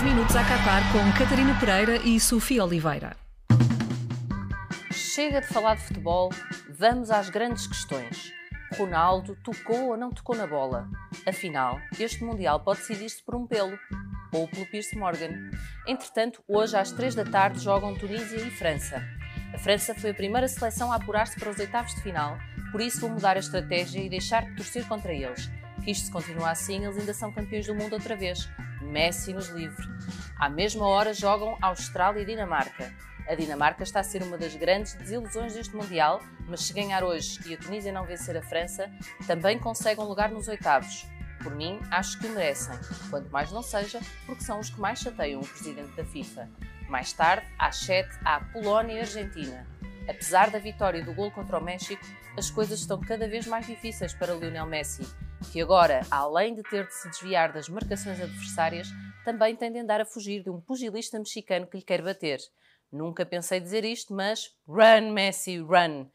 10 minutos a acabar com Catarina Pereira e Sofia Oliveira. Chega de falar de futebol, vamos às grandes questões. Ronaldo tocou ou não tocou na bola? Afinal, este Mundial pode decidir-se por um pelo ou pelo Pierce Morgan. Entretanto, hoje às 3 da tarde jogam Tunísia e França. A França foi a primeira seleção a apurar-se para os oitavos de final, por isso vou mudar a estratégia e deixar de torcer contra eles. Que isto continua assim, eles ainda são campeões do mundo outra vez. Messi nos livre. À mesma hora jogam Austrália e Dinamarca. A Dinamarca está a ser uma das grandes desilusões deste Mundial, mas se ganhar hoje e a Tunísia não vencer a França, também consegue um lugar nos oitavos. Por mim, acho que merecem, quanto mais não seja, porque são os que mais chateiam o presidente da FIFA. Mais tarde, às 7, há Polónia e Argentina. Apesar da vitória e do gol contra o México, as coisas estão cada vez mais difíceis para Lionel Messi, que agora, além de ter de se desviar das marcações adversárias, também tem de andar a fugir de um pugilista mexicano que lhe quer bater. Nunca pensei dizer isto, mas run, Messi, run!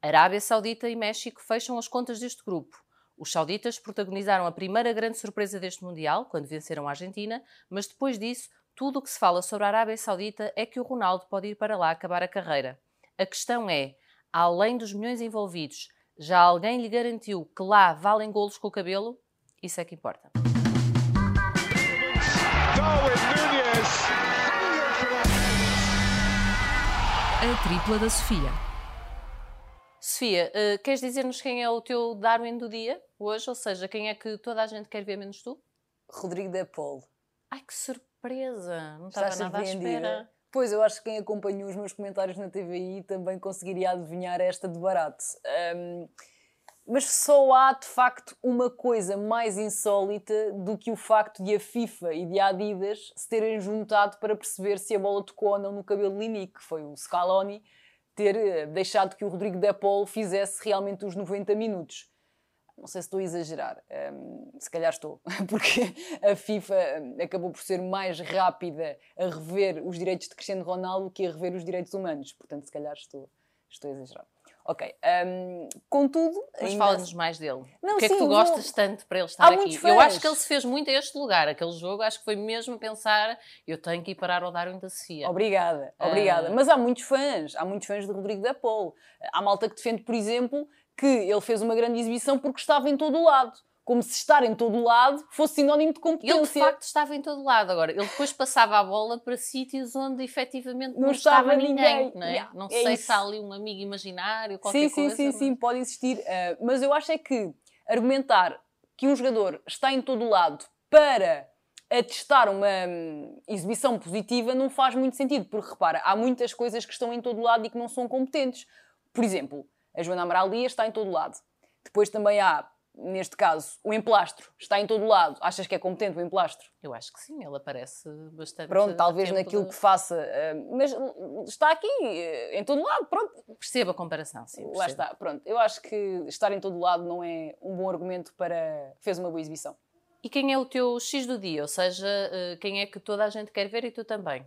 Arábia Saudita e México fecham as contas deste grupo. Os sauditas protagonizaram a primeira grande surpresa deste Mundial, quando venceram a Argentina, mas depois disso, tudo o que se fala sobre a Arábia Saudita é que o Ronaldo pode ir para lá acabar a carreira. A questão é, além dos milhões envolvidos, já alguém lhe garantiu que lá valem golos com o cabelo? Isso é que importa. A tripla da Sofia. Sofia, uh, queres dizer-nos quem é o teu Darwin do dia hoje? Ou seja, quem é que toda a gente quer ver menos tu? Rodrigo da Polo. Ai, que surpresa! Não estava nada à espera. Pois, eu acho que quem acompanhou os meus comentários na TVI também conseguiria adivinhar esta de barato. Um, mas só há, de facto, uma coisa mais insólita do que o facto de a FIFA e de a Adidas se terem juntado para perceber se a bola tocou ou não no cabelo de Lini, que foi o Scaloni ter eh, deixado que o Rodrigo De Paul fizesse realmente os 90 minutos. Não sei se estou a exagerar, um, se calhar estou, porque a FIFA hum, acabou por ser mais rápida a rever os direitos de Cristiano Ronaldo que a rever os direitos humanos. Portanto, se calhar estou, estou a exagerar. Ok, um, contudo. Mas ainda... fala-nos mais dele. Não, o que sim, é que tu gostas vou... tanto para ele estar Há aqui? Eu acho que ele se fez muito a este lugar, aquele jogo, acho que foi mesmo pensar: eu tenho que ir parar ao Darwin da Sofia. Obrigada, obrigada. Uh... Mas há muitos fãs, há muitos fãs de Rodrigo da Polo. Há malta que defende, por exemplo, que ele fez uma grande exibição porque estava em todo o lado como se estar em todo o lado fosse sinónimo de competência. Ele de facto estava em todo o lado. Agora, ele depois passava a bola para sítios onde efetivamente não, não estava, estava, ninguém. ninguém não, é? yeah, não é sei isso. se há ali um amigo imaginário, qualquer sim, coisa. Sim, sim, mas... sim, pode existir. Uh, mas eu acho é que argumentar que um jogador está em todo o lado para atestar uma hum, exibição positiva não faz muito sentido, porque repara, há muitas coisas que estão em todo o lado e que não são competentes. Por exemplo, a Joana Amaral Dias está em todo o lado. Depois também há, neste caso, o emplastro. Está em todo o lado. Achas que é competente o emplastro? Eu acho que sim, ele aparece bastante. Pronto, talvez naquilo de... que faça. Uh, mas está aqui, uh, em todo lado, pronto. Percebo a comparação, sim. Percebo. Lá está, pronto. Eu acho que estar em todo o lado não é um bom argumento para. fez uma boa exibição. E quem é o teu X do dia? Ou seja, uh, quem é que toda a gente quer ver e tu também?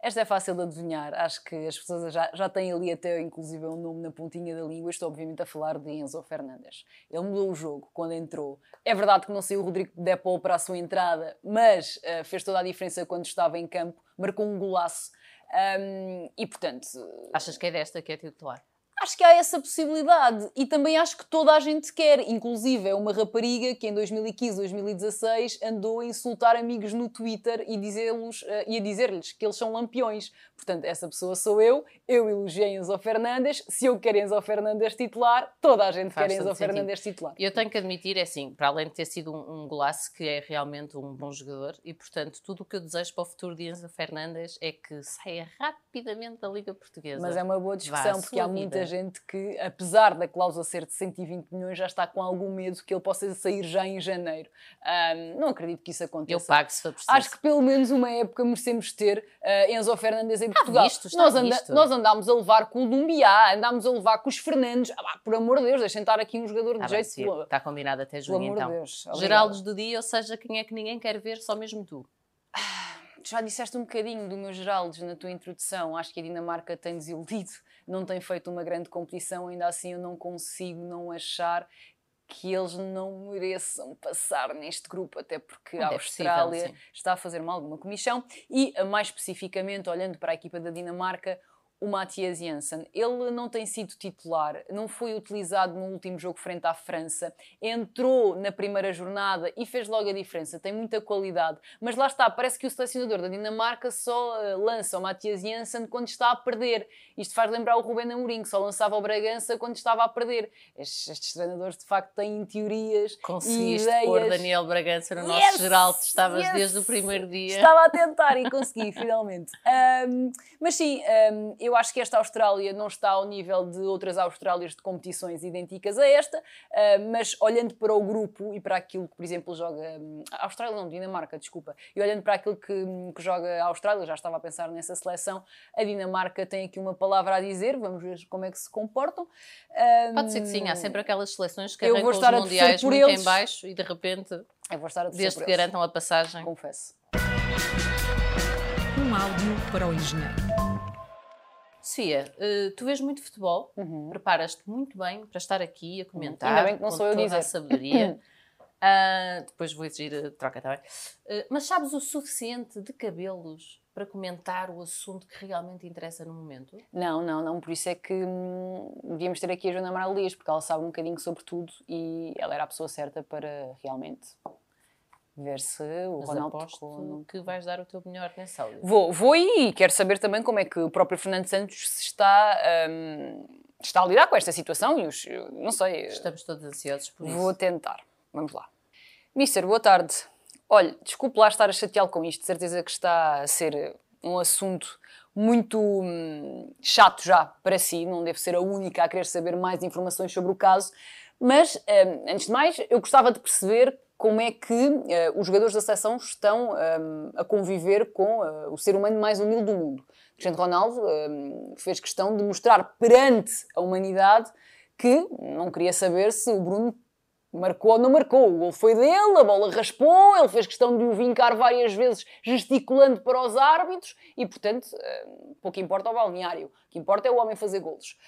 Esta é fácil de adivinhar, acho que as pessoas já, já têm ali até inclusive um nome na pontinha da língua. Estou obviamente a falar de Enzo Fernandes. Ele mudou o jogo quando entrou. É verdade que não saiu o Rodrigo Depol para a sua entrada, mas uh, fez toda a diferença quando estava em campo, marcou um golaço. Um, e portanto. Achas que é desta que é titular? Acho que há essa possibilidade e também acho que toda a gente quer. Inclusive, é uma rapariga que em 2015, 2016 andou a insultar amigos no Twitter e, dizê-los, uh, e a dizer-lhes que eles são lampiões. Portanto, essa pessoa sou eu, eu elogiei Enzo Fernandes. Se eu quero Enzo Fernandes titular, toda a gente Faz quer Enzo Fernandes titular. Eu tenho que admitir, é assim, para além de ter sido um, um golaço, que é realmente um bom jogador e, portanto, tudo o que eu desejo para o futuro de Enzo Fernandes é que saia rapidamente da Liga Portuguesa. Mas é uma boa discussão, porque há muita gente que, apesar da cláusula ser de 120 milhões, já está com algum medo que ele possa sair já em janeiro. Um, não acredito que isso aconteça. Eu pago se for preciso. Acho que pelo menos uma época merecemos ter uh, Enzo Fernandes em Portugal. Visto, nós, anda, nós andámos a levar com o Lumbiá, andámos a levar com os Fernandes. Ah, por amor de Deus, deixem estar aqui um jogador de ah, jeito. Pelo... Está combinado até junho, então. De Deus, Geraldos do dia, ou seja, quem é que ninguém quer ver, só mesmo tu. Já disseste um bocadinho do meu Geraldes na tua introdução. Acho que a Dinamarca tem desiludido, não tem feito uma grande competição, ainda assim eu não consigo não achar que eles não mereçam passar neste grupo, até porque Não a é Austrália possível, sim. está a fazer mal alguma comissão e, mais especificamente, olhando para a equipa da Dinamarca, o Matthias Jensen. Ele não tem sido titular, não foi utilizado no último jogo frente à França, entrou na primeira jornada e fez logo a diferença, tem muita qualidade. Mas lá está, parece que o selecionador da Dinamarca só ah, lança o Matthias Jensen quando está a perder. Isto faz lembrar o Rubén Amorim, que só lançava o Bragança quando estava a perder. Estes, estes treinadores, de facto, têm teorias Conseguiste e pôr ideias. Daniel Bragança no Yes! nosso geral, tu estavas Yes! desde o primeiro dia. Estava a tentar e consegui, finalmente. Ahm, mas sim, ahm, eu acho que esta Austrália não está ao nível de outras Austrálias de competições idênticas a esta, ahm, mas olhando para o grupo e para aquilo que, por exemplo, joga. hum, a Austrália não, Dinamarca, desculpa. E olhando para aquilo que, que joga a Austrália, já estava a pensar nessa seleção, a Dinamarca tem aqui uma palavra a dizer, vamos ver como é que se comportam. Pode ser que sim, há sempre aquelas seleções que Eu vou arrancam os mundiais por muito eles. em baixo e de repente, Eu vou estar a desde que garantam a passagem. confesso. Um áudio para o engenheiro. Sofia, eh, tu vês muito futebol, Uhum. preparas-te muito bem para estar aqui a comentar. Ainda bem que não sou eu toda dizer. a sabedoria. Ah, depois vou exigir a troca também. Eh, mas sabes o suficiente de cabelos para comentar o assunto que realmente interessa no momento? Não, não, não. Por isso é que hum, devíamos ter aqui a Joana Amaral Dias, porque ela sabe um bocadinho sobre tudo e ela era a pessoa certa para realmente ver se o Mas Ronaldo aposto tocou que vais dar o teu melhor nesse áudio. Vou, vou e quero saber também como é que o próprio Fernando Santos se está, hum, está a lidar com esta situação e os, não sei, Estamos todos ansiosos por isso. vou tentar. Vamos lá. Mister, boa tarde. Olha, desculpe lá estar a chateá-lo com isto, de certeza que está a ser um assunto muito hum, chato já para si, não deve ser a única a querer saber mais informações sobre o caso, mas hum, antes de mais eu gostava de perceber como é que eh, os jogadores da seleção estão hum, a conviver com eh, o ser humano mais humilde do mundo. Cristiano Ronaldo hum, fez questão de mostrar perante a humanidade que não queria saber se o Bruno marcou ou não marcou. O gol foi dele, a bola raspou, ele fez questão de o vincar várias vezes, gesticulando para os árbitros e, portanto, eh, pouco importa o balneário. O que importa é o homem fazer golos.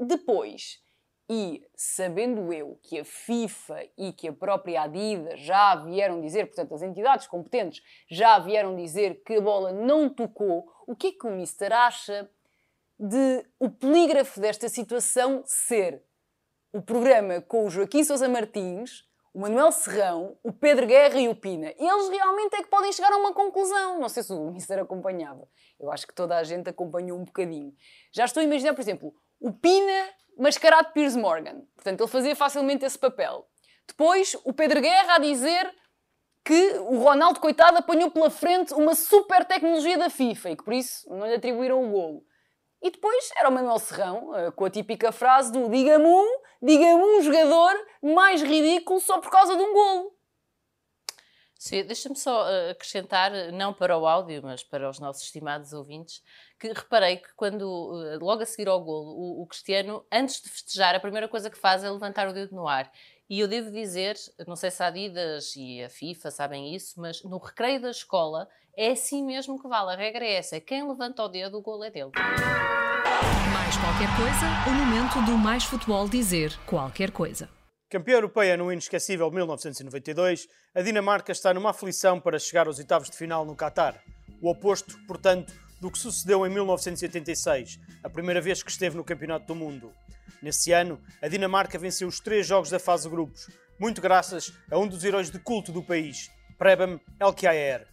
Depois, e sabendo eu que a FIFA e que a própria Adidas já vieram dizer, portanto, as entidades competentes já vieram dizer que a bola não tocou, o que é que o Mister acha de o polígrafo desta situação ser o programa com o Joaquim Sousa Martins, o Manuel Serrão, o Pedro Guerra e o Pina. Eles realmente é que podem chegar a uma conclusão. Não sei se o Mister acompanhava. Eu acho que toda a gente acompanhou um bocadinho. Já estou a imaginar, por exemplo, o Pina mascarado Piers Morgan. Portanto, ele fazia facilmente esse papel. Depois, o Pedro Guerra a dizer que o Ronaldo, coitado, apanhou pela frente uma super tecnologia da FIFA e que por isso não lhe atribuíram o golo. E depois era o Manuel Serrão, eh, com a típica frase do diga-me um, diga-me um jogador mais ridículo só por causa de um golo. Sofia, Deixa-me só eh, acrescentar, eh, não para o áudio, mas para os nossos estimados ouvintes, que reparei que quando, eh, logo a seguir ao golo, o, o Cristiano, antes de festejar, a primeira coisa que faz é levantar o dedo no ar. E eu devo dizer, não sei se a Adidas e a FIFA sabem isso, mas no recreio da escola é assim mesmo que vale. A regra é essa: quem levanta o dedo, o golo é dele. Mais qualquer coisa, o momento do Mais Futebol dizer qualquer coisa. Campeã europeia no inesquecível 1992, a Dinamarca está numa aflição para chegar aos oitavos de final no Qatar. O oposto, portanto, do que sucedeu em 1986, a primeira vez que esteve no Campeonato do Mundo. Nesse ano, a Dinamarca venceu os três jogos da fase de grupos, muito graças a um dos heróis de culto do país, Preben Elkjær.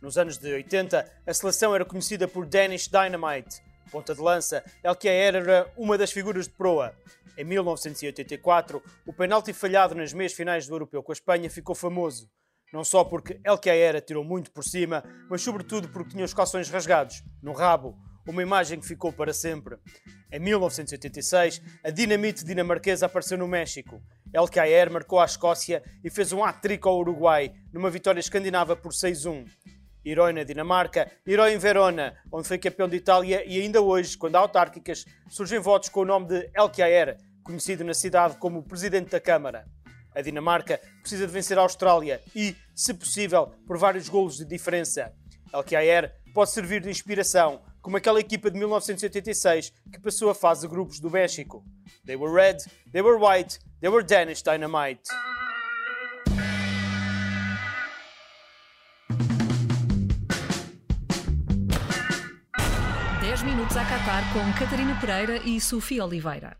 Nos anos de 80, a seleção era conhecida por Danish Dynamite. Ponta de lança, Elkjær era uma das figuras de proa. Em 1984, o penalti falhado nas meias finais do Europeu com a Espanha ficou famoso. Não só porque Elkjær atirou muito por cima, mas sobretudo porque tinha os calções rasgados, no rabo, uma imagem que ficou para sempre. Em 1986, a dinamite dinamarquesa apareceu no México. Elkjær marcou à Escócia e fez um hat-trick ao Uruguai, numa vitória escandinava por 6-1. Herói na Dinamarca, herói em Verona, onde foi campeão de Itália e ainda hoje, quando há autárquicas, surgem votos com o nome de Elkjær, conhecido na cidade como Presidente da Câmara. A Dinamarca precisa de vencer a Austrália e, se possível, por vários golos de diferença. Elkjær pode servir de inspiração, como aquela equipa de 1986 que passou a fase de grupos do México. They were red, they were white, They were Danish dynamite. Com Catarina Pereira e Sofia Oliveira.